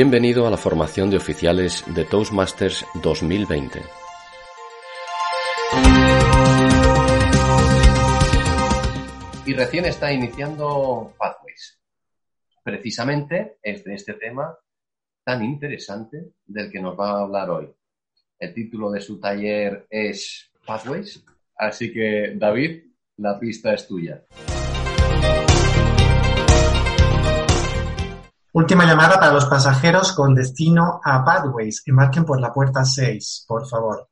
Bienvenido a la formación de oficiales de Toastmasters 2020. Y recién está iniciando Pathways. Precisamente es de este tema tan interesante del que nos va a hablar hoy. El título de su taller es Pathways, así que David, la pista es tuya. Última llamada para los pasajeros con destino a Pathways. Embarquen por la puerta 6, por favor.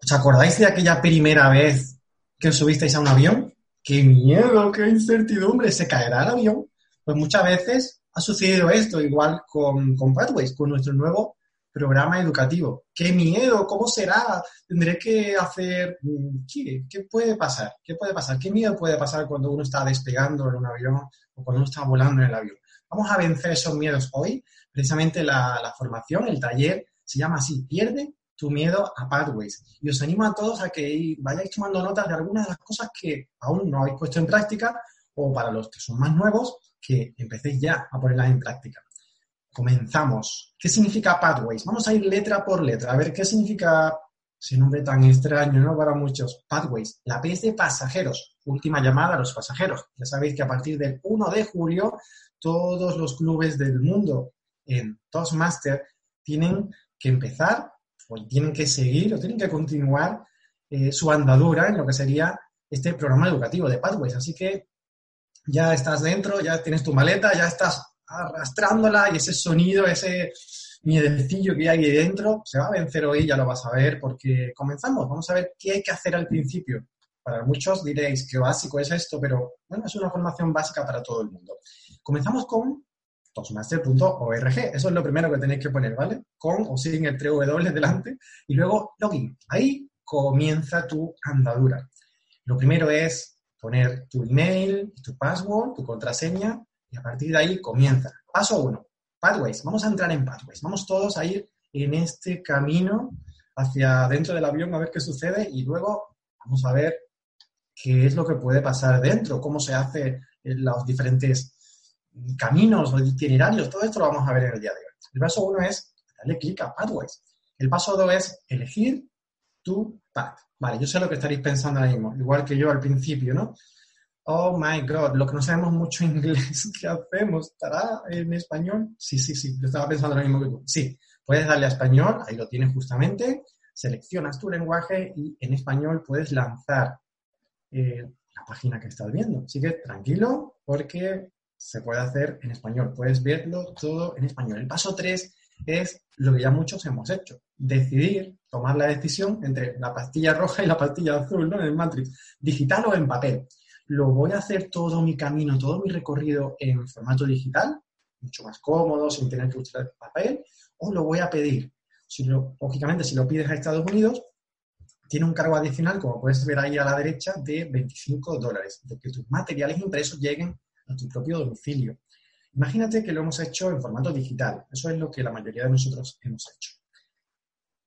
¿Os acordáis de aquella primera vez que os subisteis a un avión? ¡Qué miedo, qué incertidumbre! ¿Se caerá el avión? Pues muchas veces ha sucedido esto, igual con, Pathways, con nuestro nuevo programa educativo. ¡Qué miedo! ¿Cómo será? Tendré que hacer... Mm, ¿Qué, ¿Qué puede pasar? ¿Qué puede pasar? ¿Qué miedo puede pasar cuando uno está despegando en un avión o cuando uno está volando en el avión? Vamos a vencer esos miedos hoy. Precisamente la, formación, el taller, se llama así, pierde tu miedo a Pathways. Y os animo a todos a que vayáis tomando notas de algunas de las cosas que aún no habéis puesto en práctica o para los que son más nuevos, que empecéis ya a ponerlas en práctica. Comenzamos. ¿Qué significa Pathways? Vamos a ir letra por letra, a ver qué significa ese nombre tan extraño, ¿no? Para muchos. Pathways. La P es de pasajeros. Última llamada a los pasajeros. Ya sabéis que a partir del 1 de julio, todos los clubes del mundo en Toastmaster tienen que empezar, o tienen que seguir, o tienen que continuar eh, su andadura en lo que sería este programa educativo de Pathways. Así que ya estás dentro, ya tienes tu maleta, ya estás arrastrándola y ese sonido, ese miedecillo que hay ahí dentro, se va a vencer hoy, ya lo vas a ver, porque comenzamos, vamos a ver qué hay que hacer al principio. Para muchos diréis que básico es esto, pero bueno, es una formación básica para todo el mundo. Comenzamos con toastmaster.org, eso es lo primero que tenéis que poner, ¿vale? Con o sin el 3W delante, y luego login. Ahí comienza tu andadura. Lo primero es poner tu email, tu password, tu contraseña, y a partir de ahí comienza. Paso uno, Pathways. Vamos a entrar en Pathways. Vamos todos a ir en este camino hacia dentro del avión a ver qué sucede y luego vamos a ver qué es lo que puede pasar dentro, cómo se hace los diferentes caminos o itinerarios. Todo esto lo vamos a ver en el día de hoy. El paso uno es darle clic a Pathways. El paso dos es elegir tu path. Vale, yo sé lo que estaréis pensando ahora mismo, igual que yo al principio, ¿no? Oh my God, lo que no sabemos mucho inglés, ¿qué hacemos? ¿Estará en español? Sí, sí, sí, yo estaba pensando lo mismo que tú. Sí, puedes darle a español, ahí lo tienes justamente, seleccionas tu lenguaje y en español puedes lanzar eh, la página que estás viendo. Así que tranquilo, porque se puede hacer en español, puedes verlo todo en español. El paso 3 es lo que ya muchos hemos hecho, decidir, tomar la decisión entre la pastilla roja y la pastilla azul, ¿no? En el Matrix, digital o en papel lo voy a hacer todo mi camino, todo mi recorrido en formato digital, mucho más cómodo, sin tener que usar papel, o lo voy a pedir. Si lógicamente, si lo pides a Estados Unidos, tiene un cargo adicional, como puedes ver ahí a la derecha, de 25 dólares, de que tus materiales impresos lleguen a tu propio domicilio. Imagínate que lo hemos hecho en formato digital. Eso es lo que la mayoría de nosotros hemos hecho.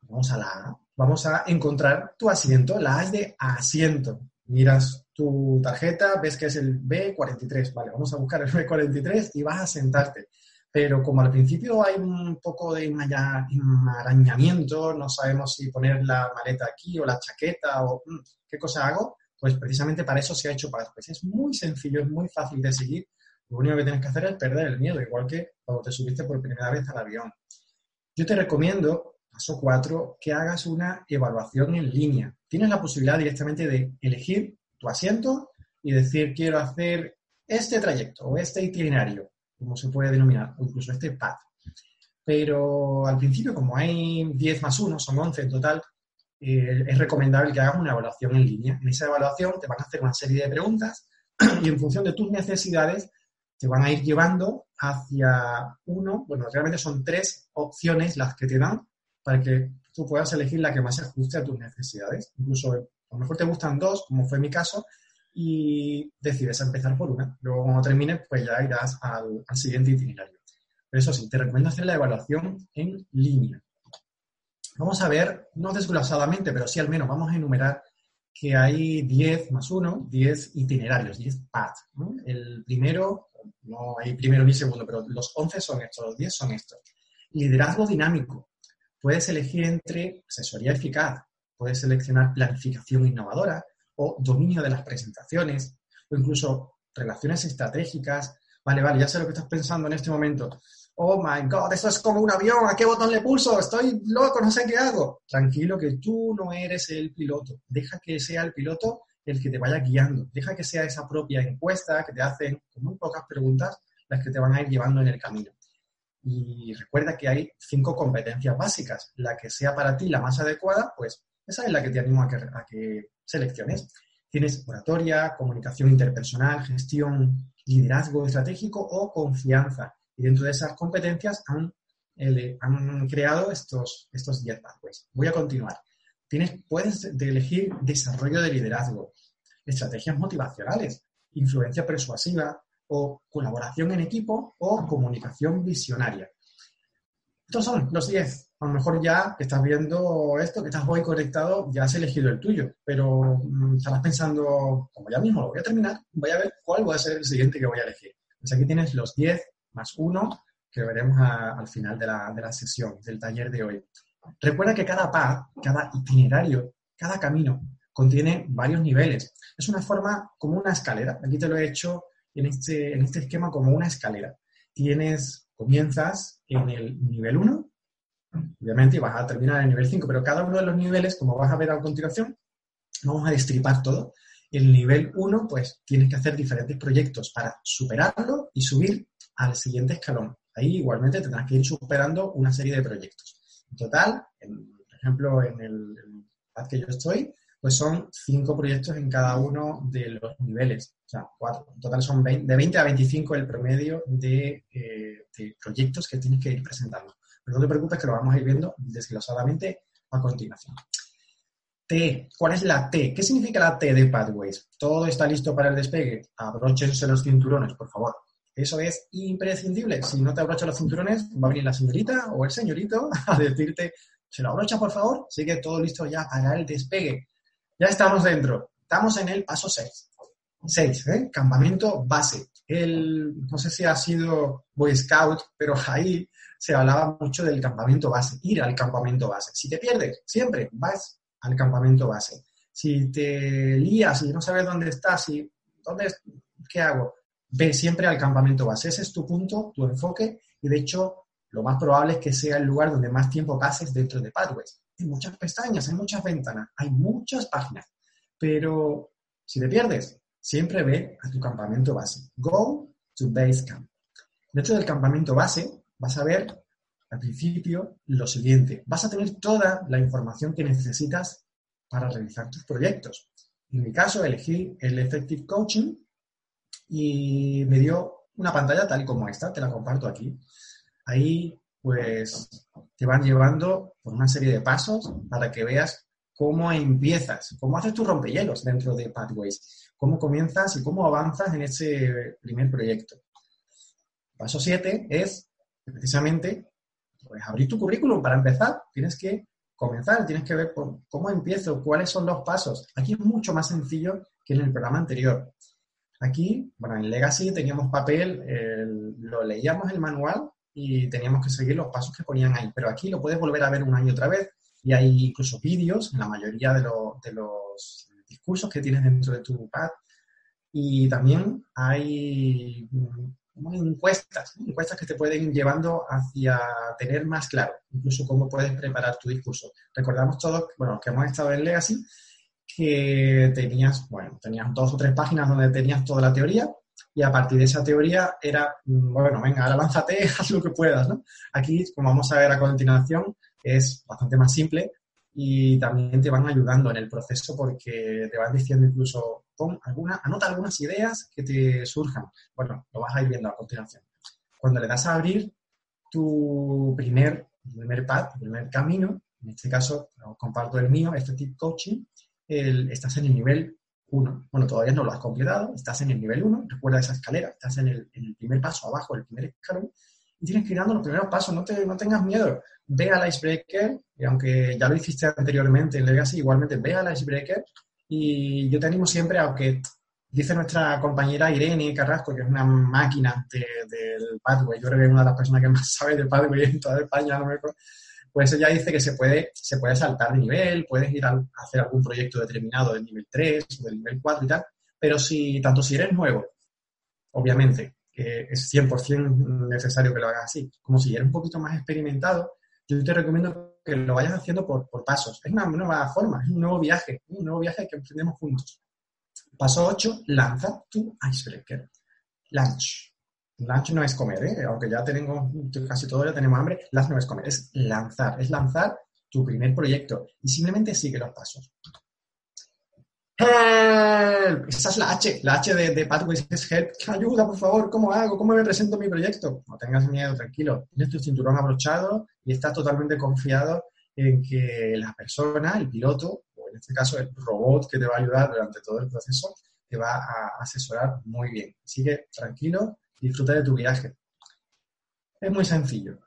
Vamos a la. Vamos a encontrar tu asiento. La A de asiento. Miras tu tarjeta, ves que es el B43, vale, vamos a buscar el B43 y vas a sentarte. Pero como al principio hay un poco de enmarañamiento, no sabemos si poner la maleta aquí o la chaqueta o mm, qué cosa hago, pues precisamente para eso se ha hecho para pues Es muy sencillo, es muy fácil de seguir. Lo único que tienes que hacer es perder el miedo, igual que cuando te subiste por primera vez al avión. Yo te recomiendo, paso 4, que hagas una evaluación en línea. Tienes la posibilidad directamente de elegir tu asiento y decir quiero hacer este trayecto o este itinerario, como se puede denominar, o incluso este path. Pero al principio, como hay 10 más 1, son 11 en total, eh, es recomendable que hagas una evaluación en línea. En esa evaluación te van a hacer una serie de preguntas y en función de tus necesidades te van a ir llevando hacia uno, bueno, realmente son tres opciones las que te dan para que tú puedas elegir la que más se ajuste a tus necesidades. Incluso a lo mejor te gustan dos, como fue mi caso, y decides empezar por una. Luego, cuando termines, pues ya irás al, siguiente itinerario. Pero eso sí, te recomiendo hacer la evaluación en línea. Vamos a ver, no desglosadamente, pero sí al menos vamos a enumerar que hay 10 más 1, 10 itinerarios, 10 paths. El primero, no hay primero ni segundo, pero los 11 son estos, los 10 son estos. Liderazgo dinámico. Puedes elegir entre asesoría eficaz, puedes seleccionar planificación innovadora o dominio de las presentaciones o incluso relaciones estratégicas. Vale, vale, ya sé lo que estás pensando en este momento. Oh my God, esto es como un avión, ¿a qué botón le pulso? Estoy loco, no sé qué hago. Tranquilo, que tú no eres el piloto. Deja que sea el piloto el que te vaya guiando. Deja que sea esa propia encuesta que te hacen con muy pocas preguntas las que te van a ir llevando en el camino. Y recuerda que hay cinco competencias básicas. La que sea para ti la más adecuada, pues esa es la que te animo a que, a que selecciones. Tienes oratoria, comunicación interpersonal, gestión, liderazgo estratégico o confianza. Y dentro de esas competencias han, han creado estos, estos 10 pathways. Voy a continuar. Tienes, puedes elegir desarrollo de liderazgo, estrategias motivacionales, influencia persuasiva o colaboración en equipo o comunicación visionaria. Estos son los 10. A lo mejor ya que estás viendo esto, que estás hoy conectado, ya has elegido el tuyo, pero mm, estarás pensando, como ya mismo lo voy a terminar, voy a ver cuál va a ser el siguiente que voy a elegir. Pues aquí tienes los 10 más 1 que veremos al final de la, de la sesión, del taller de hoy. Recuerda que cada path, cada itinerario, cada camino contiene varios niveles. Es una forma como una escalera. Aquí te lo he hecho en este, en este esquema como una escalera. Tienes, comienzas en el nivel 1, obviamente, y vas a terminar en el nivel 5, pero cada uno de los niveles, como vas a ver a continuación, vamos a destripar todo. El nivel 1, pues tienes que hacer diferentes proyectos para superarlo y subir al siguiente escalón. Ahí igualmente tendrás que ir superando una serie de proyectos. En total, por ejemplo, en el, el que yo estoy, pues son cinco proyectos en cada uno de los niveles. O sea, cuatro. En total son de 20 a 25 el promedio de, eh, de, proyectos que tienes que ir presentando. Pero no te preocupes que lo vamos a ir viendo desglosadamente a continuación. T. ¿Cuál es la T? ¿Qué significa la T de Pathways? ¿Todo está listo para el despegue? Abróchense los cinturones, por favor. Eso es imprescindible. Si no te abrochas los cinturones, va a venir la señorita o el señorito a decirte, se lo abrocha por favor, sigue todo listo ya para el despegue. Ya estamos dentro. Estamos en el paso 6. 6, ¿eh? campamento base. El, no sé si ha sido Boy Scout, pero ahí se hablaba mucho del campamento base, ir al campamento base. Si te pierdes, siempre vas al campamento base. Si te lías y no sabes dónde estás y dónde, ¿qué hago? Ve siempre al campamento base. Ese es tu punto, tu enfoque, y de hecho, lo más probable es que sea el lugar donde más tiempo pases dentro de Pathways. Hay muchas pestañas, hay muchas ventanas, hay muchas páginas, pero si te pierdes, siempre ve a tu campamento base. Go to base camp. Dentro del campamento base vas a ver al principio lo siguiente. Vas a tener toda la información que necesitas para realizar tus proyectos. En mi caso, elegí el Effective Coaching y me dio una pantalla tal como esta, te la comparto aquí. Ahí pues te van llevando por una serie de pasos para que veas cómo empiezas, cómo haces tus rompehielos dentro de Pathways, cómo comienzas y cómo avanzas en ese primer proyecto. Paso 7 es precisamente pues, abrir tu currículum para empezar. Tienes que comenzar, tienes que ver cómo empiezo, cuáles son los pasos. Aquí es mucho más sencillo que en el programa anterior. Aquí, bueno, en Legacy teníamos papel, lo leíamos el manual y teníamos que seguir los pasos que ponían ahí, pero aquí lo puedes volver a ver una y otra vez. Y hay incluso vídeos en la mayoría de, de los discursos que tienes dentro de tu pad. Y también hay encuestas, encuestas que te pueden ir llevando hacia tener más claro incluso cómo puedes preparar tu discurso. Recordamos todos, bueno, que hemos estado en Legacy, que tenías, bueno, tenías dos o tres páginas donde tenías toda la teoría y a partir de esa teoría era, mm, bueno, venga, ahora lánzate, haz lo que puedas, ¿no? Aquí, como vamos a ver a continuación, es bastante más simple y también te van ayudando en el proceso porque te van diciendo incluso, pon alguna, anota algunas ideas que te surjan. Bueno, lo vas a ir viendo a continuación. Cuando le das a abrir tu primer, primer pad, primer camino, en este caso comparto el mío, este tip coaching, estás en el nivel 1. Bueno, todavía no lo has completado, estás en el nivel 1, recuerda esa escalera, estás en el, primer paso abajo, el primer escalón, y tienes que ir dando los primeros pasos, no, te, no tengas miedo. Ve al icebreaker, y aunque ya lo hiciste anteriormente en Legacy, igualmente ve al icebreaker, y yo te animo siempre, aunque Dice nuestra compañera Irene Carrasco, que es una máquina del Pathway, yo creo que es una de las personas que más sabe de Pathway en toda España, no me pues ella dice que se puede, se puede saltar de nivel, puedes ir a, hacer algún proyecto determinado del nivel 3 o del nivel 4 y tal, pero si, tanto si eres nuevo, obviamente, que es 100% necesario que lo hagas así, como si eres un poquito más experimentado, yo te recomiendo que lo vayas haciendo por, pasos. Es una nueva forma, es un nuevo viaje, un nuevo viaje que emprendemos juntos. Paso 8, lanza tu icebreaker. Launch. Launch no es comer, ¿eh? aunque ya tenemos, casi todos ya tenemos hambre, launch no es comer, es lanzar, es lanzar tu primer proyecto y simplemente sigue los pasos. Help. Esa es la H, la H de, de Pathways es help. Ayuda, por favor, ¿cómo hago? ¿Cómo me presento mi proyecto? No tengas miedo, tranquilo. Tienes tu cinturón abrochado y estás totalmente confiado en que la persona, el piloto, o en este caso el robot que te va a ayudar durante todo el proceso, te va a asesorar muy bien. Así que tranquilo, disfruta de tu viaje. Es muy sencillo.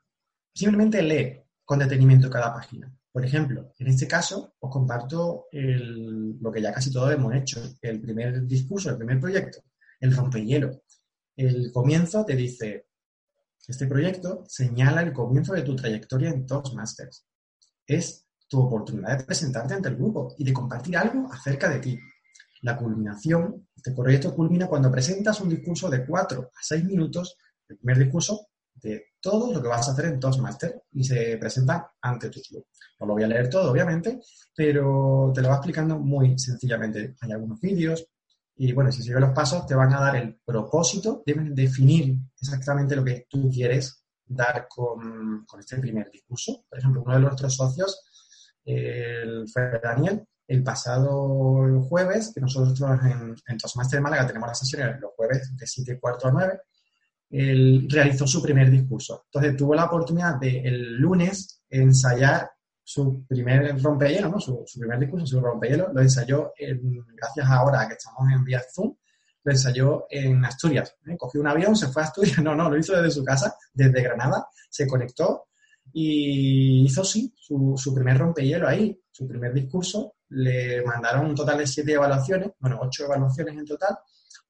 Simplemente lee con detenimiento cada página. Por ejemplo, en este caso os comparto lo que ya casi todos hemos hecho, el primer discurso, el primer proyecto, el rompehielo. El comienzo te dice, este proyecto señala el comienzo de tu trayectoria en Toastmasters. Es tu oportunidad de presentarte ante el grupo y de compartir algo acerca de ti. La culminación, este proyecto culmina cuando presentas un discurso de 4 a 6 minutos, el primer discurso de todo lo que vas a hacer en Toastmaster y se presenta ante tu club. No lo voy a leer todo, obviamente, pero te lo va explicando muy sencillamente. Hay algunos vídeos y, bueno, si sigues los pasos te van a dar el propósito, deben definir exactamente lo que tú quieres dar con, este primer discurso. Por ejemplo, uno de nuestros socios, el, fue Daniel, el pasado jueves, que nosotros en, en Toastmaster de Málaga tenemos las sesiones los jueves de 7 y cuarto a 9, él realizó su primer discurso. Entonces tuvo la oportunidad de el lunes ensayar su primer rompehielo, ¿no? Su, primer discurso, su rompehielo, lo ensayó en, gracias ahora que estamos en vía Zoom, lo ensayó en Asturias. ¿eh? Cogió un avión, se fue a Asturias, no, no, lo hizo desde su casa, desde Granada, se conectó y hizo sí su, su primer rompehielo ahí, su primer discurso. Le mandaron un total de siete evaluaciones, bueno, ocho evaluaciones en total,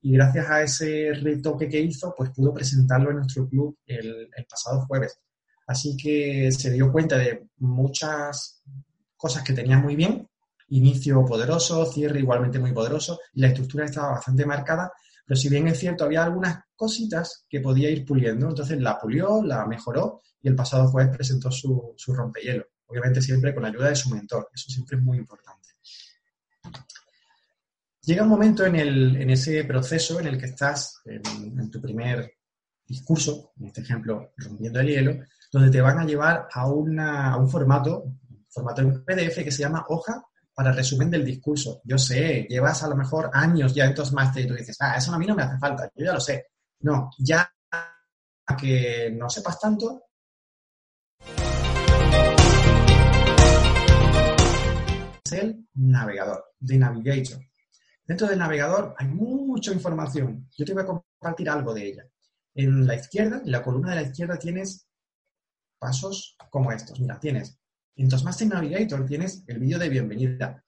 y gracias a ese retoque que hizo, pues pudo presentarlo en nuestro club el, pasado jueves. Así que se dio cuenta de muchas cosas que tenía muy bien, inicio poderoso, cierre igualmente muy poderoso, y la estructura estaba bastante marcada, pero si bien es cierto, había algunas cositas que podía ir puliendo, entonces la pulió, la mejoró, y el pasado jueves presentó su, su rompehielo, obviamente siempre con la ayuda de su mentor, eso siempre es muy importante. Llega un momento en, ese proceso en el que estás en, tu primer discurso, en este ejemplo, rompiendo el hielo, donde te van a llevar a, una, un formato, formato en PDF que se llama hoja para resumen del discurso. Yo sé, llevas a lo mejor años ya en Toastmasters y tú dices, ah, eso a mí no me hace falta, yo ya lo sé. No, ya que no sepas tanto, es el navegador, de Navigator. Dentro del navegador hay mucha información. Yo te voy a compartir algo de ella. En la izquierda, en la columna de la izquierda tienes pasos como estos. Mira, tienes en Toastmaster Navigator tienes el vídeo de bienvenida.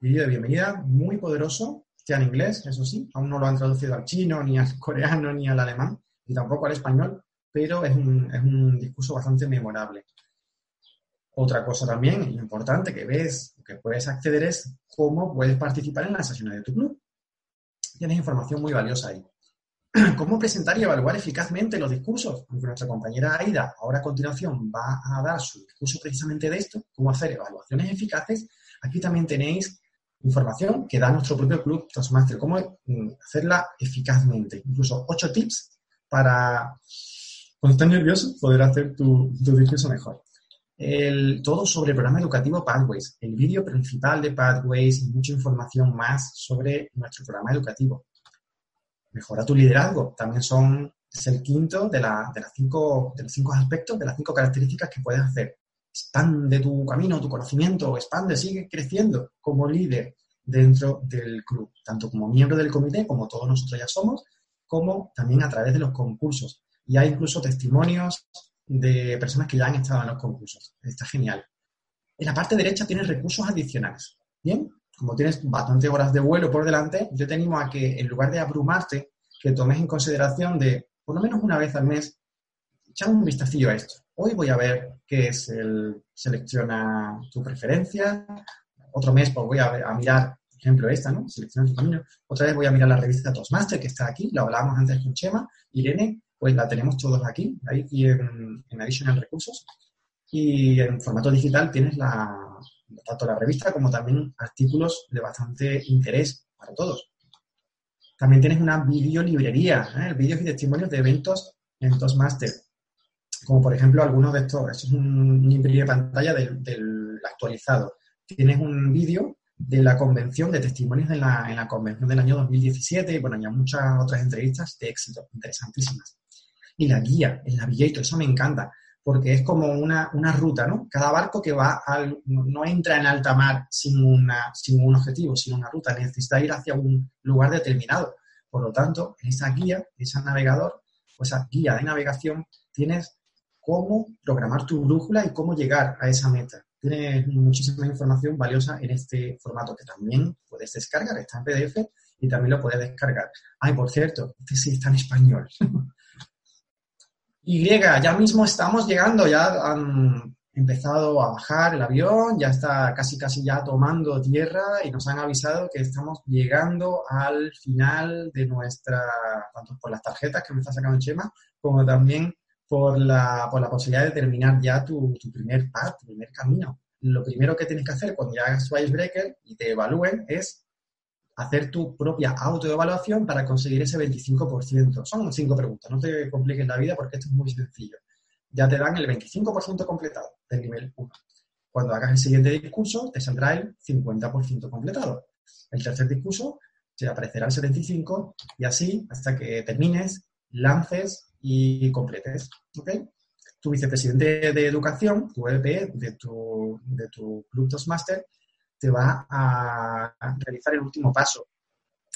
Vídeo de bienvenida muy poderoso, ya en inglés, eso sí. Aún no lo han traducido al chino, ni al coreano, ni al alemán, y tampoco al español, pero es un, es un discurso bastante memorable. Otra cosa también importante que ves, que puedes acceder es cómo puedes participar en las sesiones de tu club. Tienes información muy valiosa ahí. ¿Cómo presentar y evaluar eficazmente los discursos? Aunque nuestra compañera Aida ahora a continuación va a dar su discurso precisamente de esto, cómo hacer evaluaciones eficaces, aquí también tenéis información que da nuestro propio club Toastmaster, cómo mm, hacerla eficazmente. Incluso ocho tips para, cuando estás nervioso, poder hacer tu discurso mejor el, todo sobre el programa educativo Pathways, el vídeo principal de Pathways y mucha información más sobre nuestro programa educativo. Mejora tu liderazgo, también son, es el quinto de, la, de, las cinco, de los cinco aspectos, de las cinco características que puedes hacer. Expande tu camino, tu conocimiento, expande, sigue creciendo como líder dentro del club, tanto como miembro del comité, como todos nosotros ya somos, como también a través de los concursos. Y hay incluso testimonios de personas que ya han estado en los concursos. Está genial. En la parte derecha tienes recursos adicionales. Bien, como tienes bastantes horas de vuelo por delante, yo te animo a que en lugar de abrumarte, que tomes en consideración de por lo menos una vez al mes echar un vistacillo a esto. Hoy voy a ver qué es el selecciona tu preferencia. Otro mes pues voy a, mirar, por ejemplo, esta, ¿no? Selecciona tu camino. Otra vez voy a mirar la revista Toastmaster, que está aquí, la hablábamos antes con Chema. Irene, pues la tenemos todos aquí, ahí y en, en Additional Recursos. Y en formato digital tienes la, tanto la revista como también artículos de bastante interés para todos. También tienes una videolibrería, ¿eh? vídeos y testimonios de eventos en Toastmaster, como por ejemplo algunos de estos. Esto es un, un de pantalla del, actualizado. Tienes un vídeo de la convención, de testimonios en la, en la convención del año 2017 y bueno, ya muchas otras entrevistas de éxito, interesantísimas. Y la guía, el navigator, eso me encanta porque es como una, ruta, ¿no? Cada barco que va al, no, entra en alta mar sin, una, sin un objetivo, sino una ruta, necesita ir hacia un lugar determinado. Por lo tanto, en esa guía, en ese navegador, o esa guía de navegación, tienes cómo programar tu brújula y cómo llegar a esa meta. Tienes muchísima información valiosa en este formato que también puedes descargar, está en PDF y también lo puedes descargar. Ay, por cierto, este sí está en español. Y, ya mismo estamos llegando, ya han empezado a bajar el avión, ya está casi casi ya tomando tierra y nos han avisado que estamos llegando al final de nuestra, tanto por las tarjetas que me está sacando Chema, como también por la, por la posibilidad de terminar ya tu, tu primer pad, tu primer camino. Lo primero que tienes que hacer cuando ya hagas tu icebreaker y te evalúen es hacer tu propia autoevaluación para conseguir ese 25%. Son cinco preguntas, no te compliques la vida porque esto es muy sencillo. Ya te dan el 25% completado del nivel 1. Cuando hagas el siguiente discurso, te saldrá el 50% completado. El tercer discurso te aparecerá el 75% y así hasta que termines, lances y completes. Tu vicepresidente de educación, tu EPE de tu, de tu Club Toastmaster, te va a, realizar el último paso.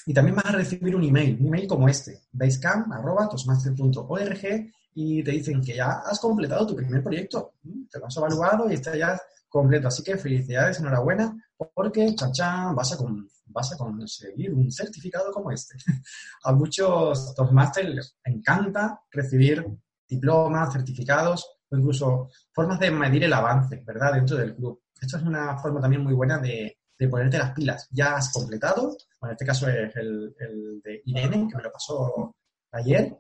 Y también vas a recibir un email, un email como este, basecamp.tosmaster.org y te dicen que ya has completado tu primer proyecto, te lo has evaluado y está ya completo. Así que felicidades, enhorabuena, porque vas a, vas a conseguir un certificado como este. a muchos Toastmasters les encanta recibir diplomas, certificados o incluso formas de medir el avance, ¿verdad?, dentro del club. Esto es una forma también muy buena de, ponerte las pilas. Ya has completado, en este caso es el, de Irene, que me lo pasó ayer,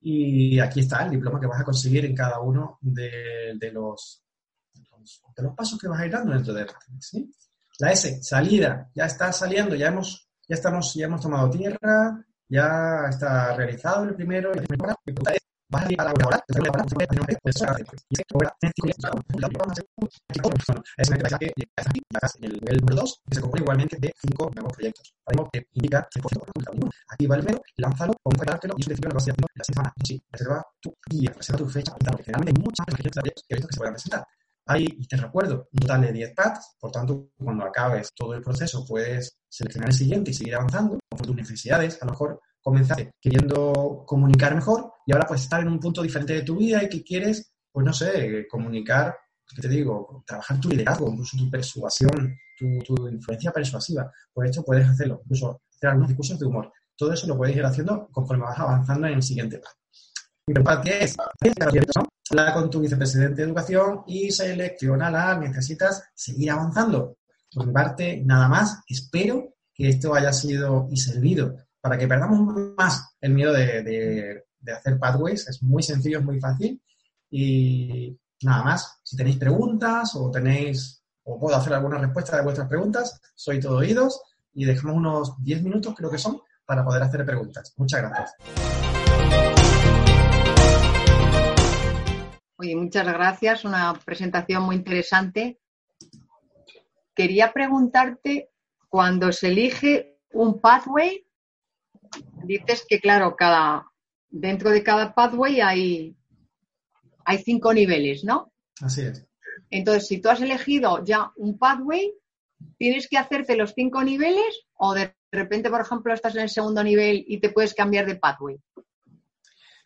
y aquí está el diploma que vas a conseguir en cada uno de, los, de los pasos que vas a ir dando dentro de. La S, salida, ya está saliendo, ya hemos, ya estamos, ya hemos tomado tierra, ya está realizado el primero, el primero vas a ir a la es el nivel número 2, que se compone igualmente de 5 nuevos proyectos. Sabemos que indica que por uno. Aquí va el lánzalo, y que vas haciendo la semana. Sí, tu día, reserva tu fecha, porque generalmente muchas proyectos que que se puedan presentar. Ahí, te recuerdo, un total de 10 pads, por tanto, cuando acabes todo el proceso puedes seleccionar el siguiente y seguir avanzando con tus necesidades. A lo mejor comenzaste queriendo comunicar mejor y ahora pues estar en un punto diferente de tu vida y que quieres, pues no sé, comunicar, ¿qué te digo? Trabajar tu liderazgo, incluso tu persuasión, tu, influencia persuasiva. Por esto puedes hacerlo, incluso hacer algunos discursos de humor. Todo eso lo puedes ir haciendo conforme vas avanzando en el siguiente paso. ¿Qué es? Habla con tu vicepresidente de educación y selecciona la necesitas seguir avanzando. Por mi parte, nada más. Espero que esto haya sido y servido para que perdamos más el miedo de, hacer pathways. Es muy sencillo, es muy fácil. Y nada más, si tenéis preguntas o tenéis, o puedo hacer alguna respuesta de vuestras preguntas, soy todo oídos y dejamos unos 10 minutos, creo que son, para poder hacer preguntas. Muchas gracias. Oye, muchas gracias, una presentación muy interesante. Quería preguntarte, cuando se elige un pathway, dices que, claro, cada, dentro de cada pathway hay, hay cinco niveles, ¿no? Así es. Entonces, si tú has elegido ya un pathway, ¿tienes que hacerte los cinco niveles o de repente, por ejemplo, estás en el segundo nivel y te puedes cambiar de pathway?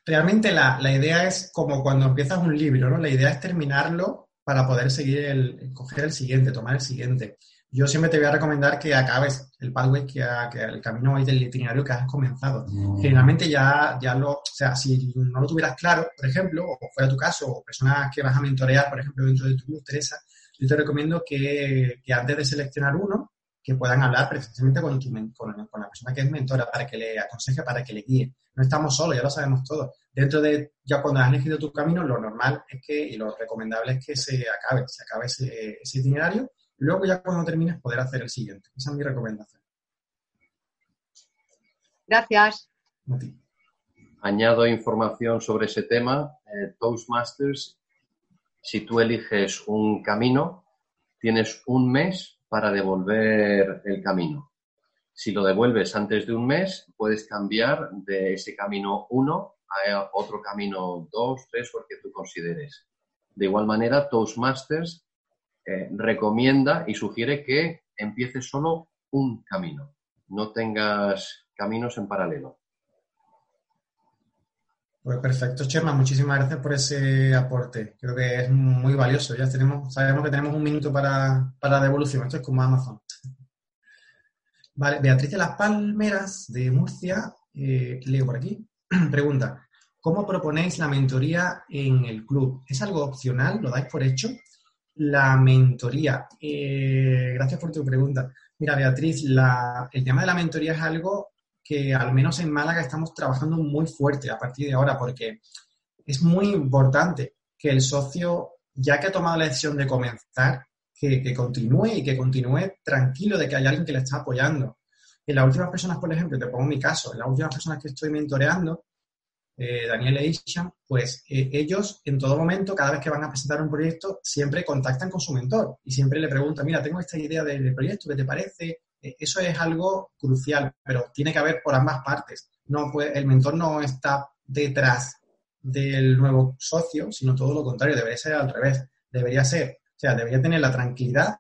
Realmente la, idea es como cuando empiezas un libro, ¿no? La idea es terminarlo para poder seguir el, coger el siguiente, tomar el siguiente. Yo siempre te voy a recomendar que acabes el pathway, que, que el camino del itinerario que has comenzado. Generalmente ya, ya lo, o sea, si no lo tuvieras claro, por ejemplo, o fuera tu caso, o personas que vas a mentorear, por ejemplo, dentro de tu club, Teresa, yo te recomiendo que, que antes de seleccionar uno, que puedan hablar precisamente con, con, la persona que es mentora para que le aconseje, para que le guíe. No estamos solos, ya lo sabemos todos. Dentro de, ya cuando has elegido tu camino, lo normal es que, y lo recomendable es que se acabe, se acabe ese, ese itinerario. Luego ya cuando termines poder hacer el siguiente. Esa es mi recomendación. Gracias. Añado información sobre ese tema. Eh, Toastmasters, si tú eliges un camino, tienes un mes para devolver el camino. Si lo devuelves antes de un mes, puedes cambiar de ese camino 1 a otro camino 2, 3 o el que tú consideres. De igual manera, Toastmasters eh, recomienda y sugiere que empieces solo un camino, no tengas caminos en paralelo. Pues perfecto, Chema, muchísimas gracias por ese aporte. Creo que es muy valioso. Ya tenemos, sabemos que tenemos un minuto para, la devolución. Esto es como Amazon. Vale, Beatriz de las Palmeras de Murcia, eh, leo por aquí, pregunta, ¿cómo proponéis la mentoría en el club? ¿Es algo opcional? ¿Lo dais por hecho? La mentoría. Eh, gracias por tu pregunta. Mira, Beatriz, el tema de la mentoría es algo que al menos en Málaga estamos trabajando muy fuerte a partir de ahora, porque es muy importante que el socio, ya que ha tomado la decisión de comenzar, que, continúe y que continúe tranquilo de que hay alguien que le está apoyando. En las últimas personas, por ejemplo, te pongo mi caso, en las últimas personas que estoy mentoreando, eh, Daniel e Isham, pues eh, ellos en todo momento, cada vez que van a presentar un proyecto, siempre contactan con su mentor y siempre le preguntan, mira, tengo esta idea del proyecto, ¿qué te parece? Eh, eso es algo crucial, pero tiene que haber por ambas partes. No, pues, el mentor no está detrás del nuevo socio, sino todo lo contrario, debería ser al revés. Debería ser, o sea, debería tener la tranquilidad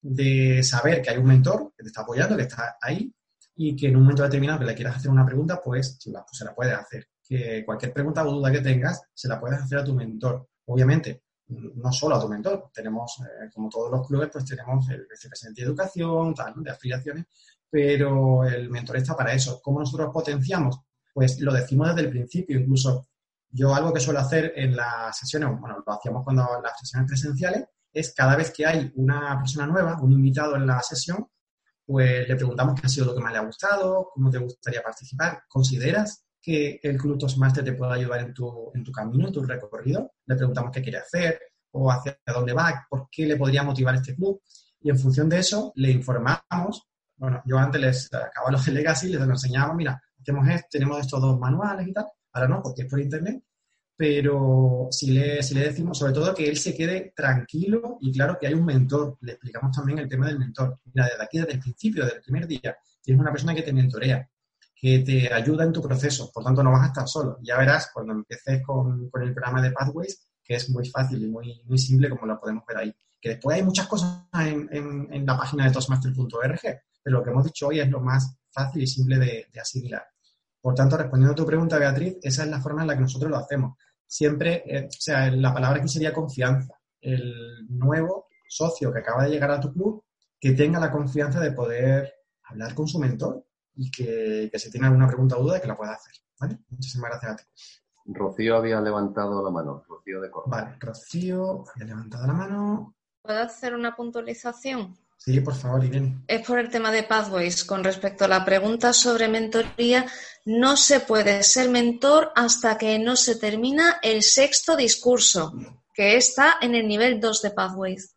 de saber que hay un mentor que te está apoyando, que está ahí y que en un momento determinado que le quieras hacer una pregunta, pues, pues se la puede hacer. Que cualquier pregunta o duda que tengas, se la puedes hacer a tu mentor. Obviamente, no solo a tu mentor, tenemos, eh, como todos los clubes, pues tenemos el vicepresidente de educación, tal, de afiliaciones, pero el mentor está para eso. ¿Cómo nosotros potenciamos? Pues lo decimos desde el principio, incluso yo algo que suelo hacer en las sesiones, bueno, lo hacíamos cuando las sesiones presenciales, es cada vez que hay una persona nueva, un invitado en la sesión, pues le preguntamos qué ha sido lo que más le ha gustado, cómo te gustaría participar, ¿consideras que el Club Toastmaster te pueda ayudar en tu, en tu camino, en tu recorrido. Le preguntamos qué quiere hacer o hacia dónde va, por qué le podría motivar este club. Y en función de eso, le informamos. Bueno, yo antes les acababa los de Legacy, les enseñaba, mira, tenemos, esto, tenemos estos dos manuales y tal. Ahora no, porque es por internet. Pero si le, si le decimos, sobre todo, que él se quede tranquilo y claro que hay un mentor. Le explicamos también el tema del mentor. Mira, desde aquí, desde el principio, desde el primer día, tienes una persona que te mentorea que te ayuda en tu proceso. Por tanto, no vas a estar solo. Ya verás cuando empieces con, con el programa de Pathways que es muy fácil y muy, muy simple como lo podemos ver ahí. Que después hay muchas cosas en, en, la página de toastmaster.org, pero lo que hemos dicho hoy es lo más fácil y simple de, de, asimilar. Por tanto, respondiendo a tu pregunta, Beatriz, esa es la forma en la que nosotros lo hacemos. Siempre, eh, o sea, la palabra aquí sería confianza. El nuevo socio que acaba de llegar a tu club, que tenga la confianza de poder hablar con su mentor y que, que si tiene alguna pregunta o duda, que la pueda hacer. ¿vale? Muchísimas gracias a ti. Rocío había levantado la mano. Rocío de Córdoba. Vale, Rocío había levantado la mano. ¿Puedo hacer una puntualización? Sí, por favor, Irene. Es por el tema de Pathways. Con respecto a la pregunta sobre mentoría, no se puede ser mentor hasta que no se termina el sexto discurso, que está en el nivel 2 de Pathways.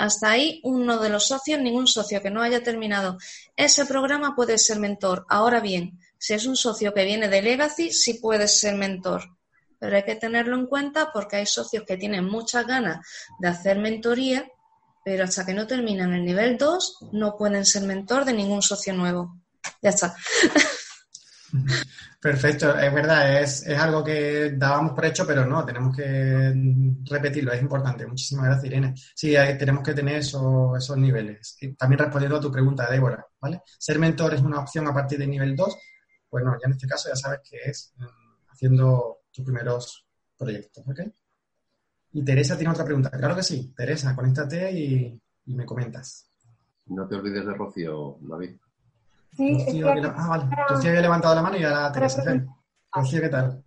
Hasta ahí, uno de los socios, ningún socio que no haya terminado ese programa puede ser mentor. Ahora bien, si es un socio que viene de Legacy, sí puede ser mentor. Pero hay que tenerlo en cuenta porque hay socios que tienen muchas ganas de hacer mentoría, pero hasta que no terminan el nivel 2 no pueden ser mentor de ningún socio nuevo. Ya está. Perfecto, es verdad, es, es, algo que dábamos por hecho, pero no, tenemos que repetirlo, es importante. Muchísimas gracias, Irene. Sí, tenemos que tener esos niveles. también respondiendo a tu pregunta, Débora, ¿vale? Ser mentor es una opción a partir del nivel 2, pues no, ya en este caso ya sabes que es mm, haciendo tus primeros proyectos, ¿ok? Y Teresa tiene otra pregunta. Claro que sí, Teresa, conéctate y, y me comentas. No te olvides de Rocío, David. Sí, Rocío, es que que la- ah, vale. Rocío había levantado la mano y ahora. Para- ven. Rocío, ¿qué tal?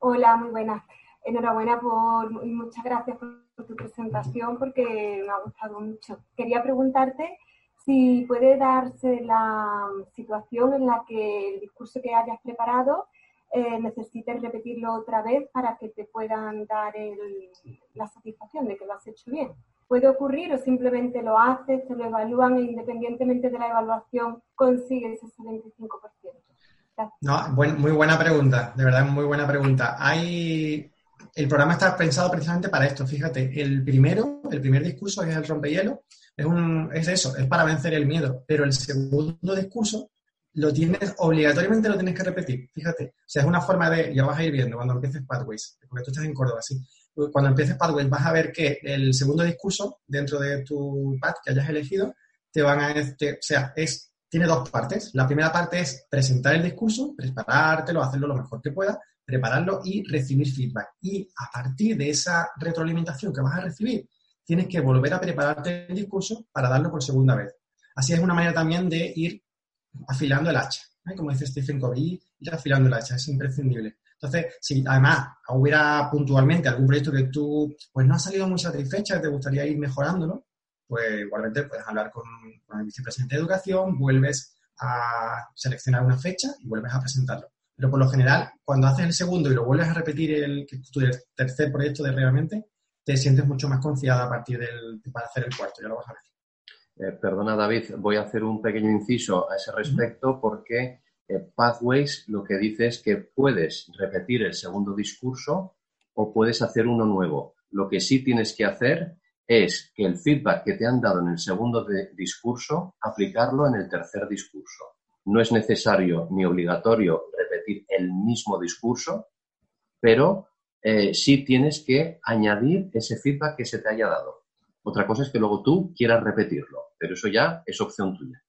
Hola, muy buenas. Enhorabuena por y muchas gracias por tu presentación porque me ha gustado mucho. Quería preguntarte si puede darse la situación en la que el discurso que hayas preparado eh, necesites repetirlo otra vez para que te puedan dar el- la satisfacción de que lo has hecho bien. ¿Puede ocurrir o simplemente lo haces, te lo evalúan e independientemente de la evaluación consigues ese 25%? Gracias. No, buen- muy buena pregunta, de verdad, muy buena pregunta. Hay, el programa está pensado precisamente para esto. Fíjate, el primero, el primer discurso, que es el rompehielo, es, un, es eso, es para vencer el miedo. Pero el segundo discurso lo tienes, obligatoriamente lo tienes que repetir. Fíjate, o sea, es una forma de, ya vas a ir viendo cuando empieces Pathways, porque tú estás en Córdoba, sí. Cuando empieces Pathways vas a ver que el segundo discurso dentro de tu path que hayas elegido te van a, te- o sea, es tiene dos partes. La primera parte es presentar el discurso, preparártelo, hacerlo lo mejor que pueda, prepararlo y recibir feedback. Y a partir de esa retroalimentación que vas a recibir, tienes que volver a prepararte el discurso para darlo por segunda vez. Así es una manera también de ir afilando el hacha. ¿eh? Como dice Stephen Covey, ir afilando el hacha, es imprescindible. Entonces, si además hubiera puntualmente algún proyecto que tú pues no has salido muy satisfecha, te gustaría ir mejorándolo, pues igualmente puedes hablar con, con el vicepresidente de educación, vuelves a seleccionar una fecha y vuelves a presentarlo. Pero por lo general, cuando haces el segundo y lo vuelves a repetir el, tu tercer proyecto de realmente, te sientes mucho más confiada a partir del, para hacer el cuarto, ya lo vas a ver. Eh, perdona, David, voy a hacer un pequeño inciso a ese respecto porque Pathways lo que dice es que puedes repetir el segundo discurso o puedes hacer uno nuevo. Lo que sí tienes que hacer es que el feedback que te han dado en el segundo discurso, aplicarlo en el tercer discurso. No es necesario ni obligatorio repetir el mismo discurso, pero eh, sí tienes que añadir ese feedback que se te haya dado. Otra cosa es que luego tú quieras repetirlo, pero eso ya es opción tuya.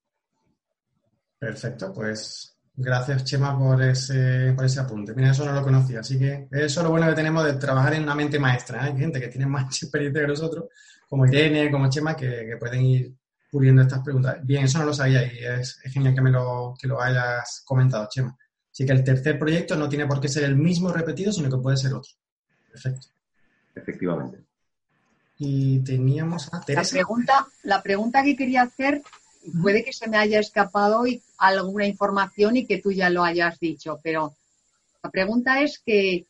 Perfecto, pues gracias Chema por ese, por ese apunte. Mira, eso no lo conocía, así que eso es lo bueno que tenemos de trabajar en una mente maestra. ¿eh? Hay gente que tiene más experiencia que nosotros, como Irene, como Chema, que, que pueden ir puliendo estas preguntas. Bien, eso no lo sabía y es, es genial que me lo, que lo hayas comentado, Chema. Así que el tercer proyecto no tiene por qué ser el mismo repetido, sino que puede ser otro. Perfecto. Efectivamente. Y teníamos a La Teresa. pregunta, la pregunta que quería hacer, puede que se me haya escapado hoy alguna información y que tú ya lo hayas dicho, pero la pregunta es que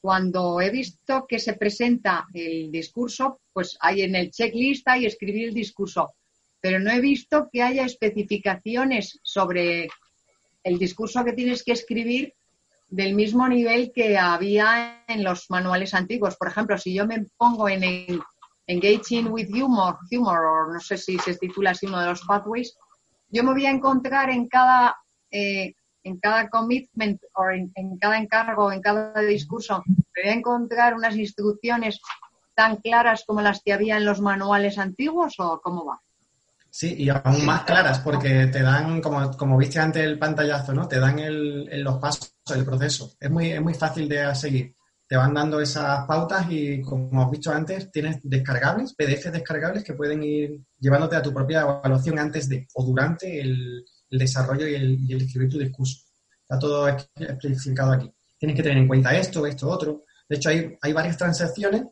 cuando he visto que se presenta el discurso, pues hay en el checklist y escribir el discurso, pero no he visto que haya especificaciones sobre el discurso que tienes que escribir del mismo nivel que había en los manuales antiguos. Por ejemplo, si yo me pongo en Engaging with Humor, humor o no sé si se titula así uno de los pathways, yo me voy a encontrar en cada, eh, en cada commitment o en, cada encargo, en cada discurso, me voy a encontrar unas instrucciones tan claras como las que había en los manuales antiguos o cómo va. Sí, y aún más claras, porque te dan, como, como viste antes el pantallazo, ¿no? Te dan el- los pasos, el proceso. Es muy, es muy fácil de seguir. Te van dando esas pautas y, como has visto antes, tienes descargables, PDF descargables que pueden ir llevándote a tu propia evaluación antes de o durante el, desarrollo y el, y el escribir tu discurso. Está todo especificado aquí. Tienes que tener en cuenta esto, esto, otro. De hecho, hay, hay varias transacciones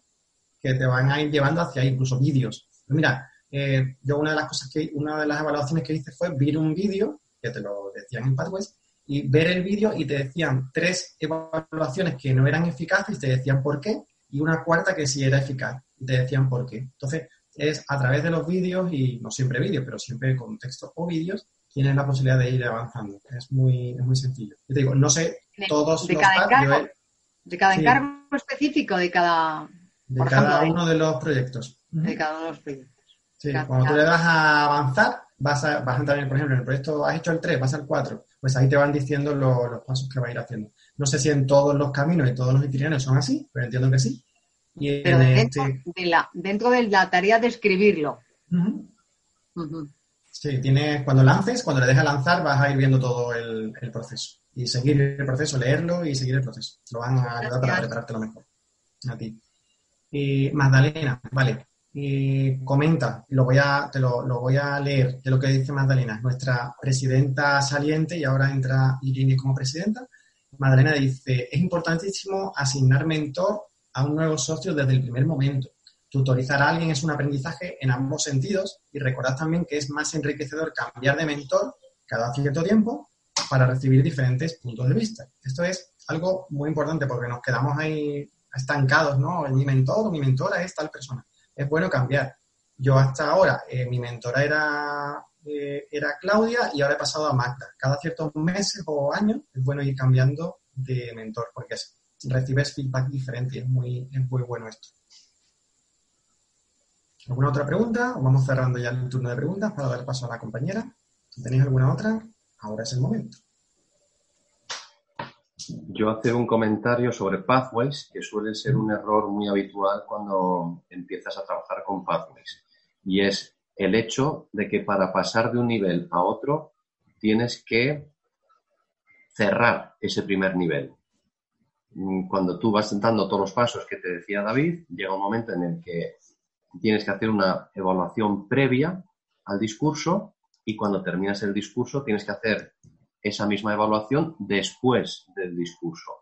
que te van a ir llevando hacia incluso vídeos. Pues mira, eh, yo una de las cosas que, una de las evaluaciones que hice fue ver un vídeo, que te lo decían en Pathways, y ver el vídeo y te decían tres evaluaciones que no eran eficaces y te decían por qué, y una cuarta que sí era eficaz y te decían por qué. Entonces, es a través de los vídeos, y no siempre vídeos, pero siempre con texto o vídeos, tienes la posibilidad de ir avanzando. Es muy, es muy sencillo. Yo te digo, no sé todos de los cada encargo, he- de cada Sí. encargo específico de cada, de cada ejemplo, uno de los proyectos. de cada uno de los proyectos. Sí, Cada- cuando tú le das a avanzar, vas a, vas a entrar, en, por ejemplo, en el proyecto has hecho el 3, vas al 4, pues ahí te van diciendo lo- los pasos que vas a ir haciendo. No sé si en todos los caminos y todos los itinerarios son así, pero entiendo que sí. Y Pero en dentro este- de, la, dentro de la tarea de escribirlo. Sí, tienes, cuando lances, cuando le dejas lanzar, vas a ir viendo todo el, el proceso. Y seguir el proceso, leerlo y seguir el proceso. Lo van a ayudar para Gracias. preparártelo mejor. A ti. Y Magdalena, vale. Eh, comenta, lo voy a, te lo, lo, voy a leer de lo que dice Magdalena, nuestra presidenta saliente y ahora entra Irene como presidenta. Magdalena dice, es importantísimo asignar mentor a un nuevo socio desde el primer momento. Tutorizar a alguien es un aprendizaje en ambos sentidos y recordad también que es más enriquecedor cambiar de mentor cada cierto tiempo para recibir diferentes puntos de vista. Esto es algo muy importante porque nos quedamos ahí estancados, ¿no? Mi mentor o mi mentora es tal persona. Es bueno cambiar. Yo hasta ahora, eh, mi mentora era, eh, era Claudia y ahora he pasado a Magda. Cada ciertos meses o años es bueno ir cambiando de mentor porque recibes feedback diferente y es muy, es muy bueno esto. ¿Alguna otra pregunta? Vamos cerrando ya el turno de preguntas para dar paso a la compañera. Si tenéis alguna otra, ahora es el momento. Yo hacer un comentario sobre Pathways, que suele ser un error muy habitual cuando empiezas a trabajar con Pathways. Y es el hecho de que para pasar de un nivel a otro tienes que cerrar ese primer nivel. Cuando tú vas dando todos los pasos que te decía David, llega un momento en el que tienes que hacer una evaluación previa al discurso y cuando terminas el discurso tienes que hacer esa misma evaluación después del discurso.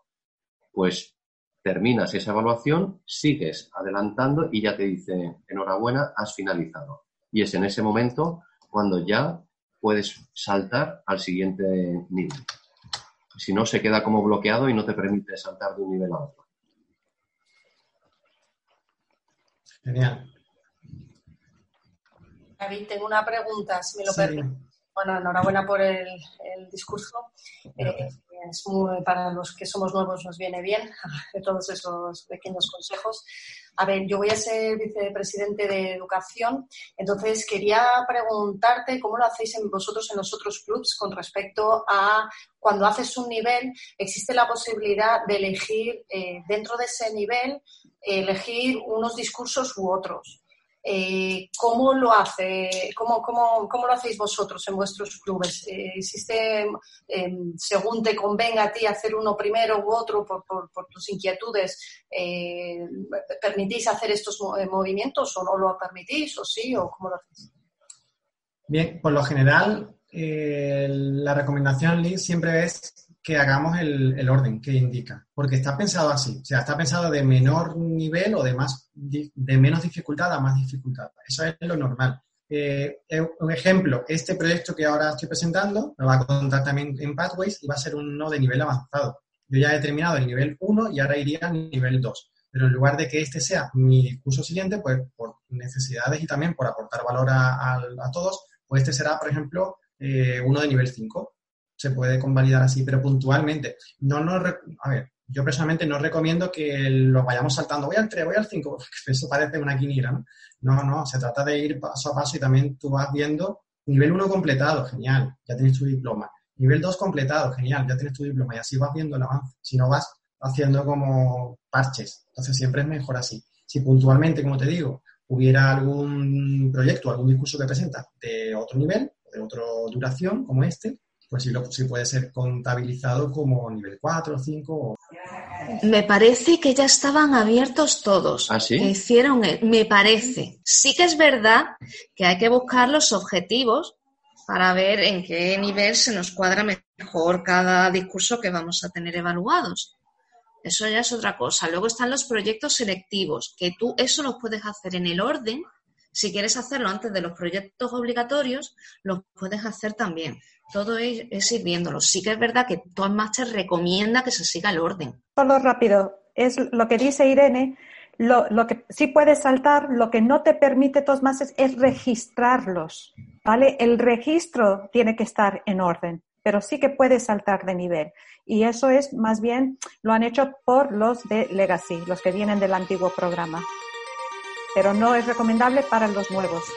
Pues terminas esa evaluación, sigues adelantando y ya te dice, enhorabuena, has finalizado. Y es en ese momento cuando ya puedes saltar al siguiente nivel. Si no, se queda como bloqueado y no te permite saltar de un nivel a otro. Genial. David, tengo una pregunta, si me lo permite. Bueno, enhorabuena por el, discurso. Eh, es muy, para los que somos nuevos nos viene bien todos esos pequeños consejos. A ver, yo voy a ser vicepresidente de educación, entonces quería preguntarte cómo lo hacéis en vosotros en los otros clubs con respecto a cuando haces un nivel, existe la posibilidad de elegir eh, dentro de ese nivel, elegir unos discursos u otros. Eh, ¿Cómo lo hace? ¿Cómo, cómo, cómo, lo hacéis vosotros en vuestros clubes? Eh, ¿Existe, em, según te convenga a ti, hacer uno primero u otro por, tus inquietudes? Eh, ¿Permitís hacer estos movimientos o no lo permitís? ¿O sí? ¿O cómo lo hacéis? Bien, por lo general, la recomendación, Liz, siempre es que hagamos el, orden que indica, porque está pensado así, o sea, está pensado de menor nivel o de, más, de menos dificultad a más dificultad. Eso es lo normal. Eh, un ejemplo, este proyecto que ahora estoy presentando me va a contar también en Pathways y va a ser uno de nivel avanzado. Yo ya he terminado el nivel 1 y ahora iría al nivel 2. Pero en lugar de que este sea mi curso siguiente, pues por necesidades y también por aportar valor a, a, todos, pues este será, por ejemplo, eh, uno de nivel 5 se puede convalidar así, pero puntualmente. No, no, a ver, yo personalmente no recomiendo que lo vayamos saltando, voy al 3, voy al 5, eso parece una quiniela, ¿no? No, no, se trata de ir paso a paso y también tú vas viendo nivel 1 completado, genial, ya tienes tu diploma. Nivel 2 completado, genial, ya tienes tu diploma y así vas viendo el avance. Si no vas haciendo como parches, entonces siempre es mejor así. Si puntualmente, como te digo, hubiera algún proyecto, algún discurso que presentas de otro nivel, de otra duración como este, pues sí, puede ser contabilizado como nivel 4 o 5. Me parece que ya estaban abiertos todos. ¿Ah, sí? hicieron, me parece. Sí que es verdad que hay que buscar los objetivos para ver en qué nivel se nos cuadra mejor cada discurso que vamos a tener evaluados. Eso ya es otra cosa. Luego están los proyectos selectivos, que tú eso lo puedes hacer en el orden. Si quieres hacerlo antes de los proyectos obligatorios, los puedes hacer también todo es, ir viéndolo. Sí que es verdad que Toastmaster recomienda que se siga el orden. Solo rápido, es lo que dice Irene, lo, que sí puedes saltar, lo que no te permite Toastmaster es registrarlos, ¿vale? El registro tiene que estar en orden, pero sí que puedes saltar de nivel. Y eso es más bien, lo han hecho por los de Legacy, los que vienen del antiguo programa. Pero no es recomendable para los nuevos.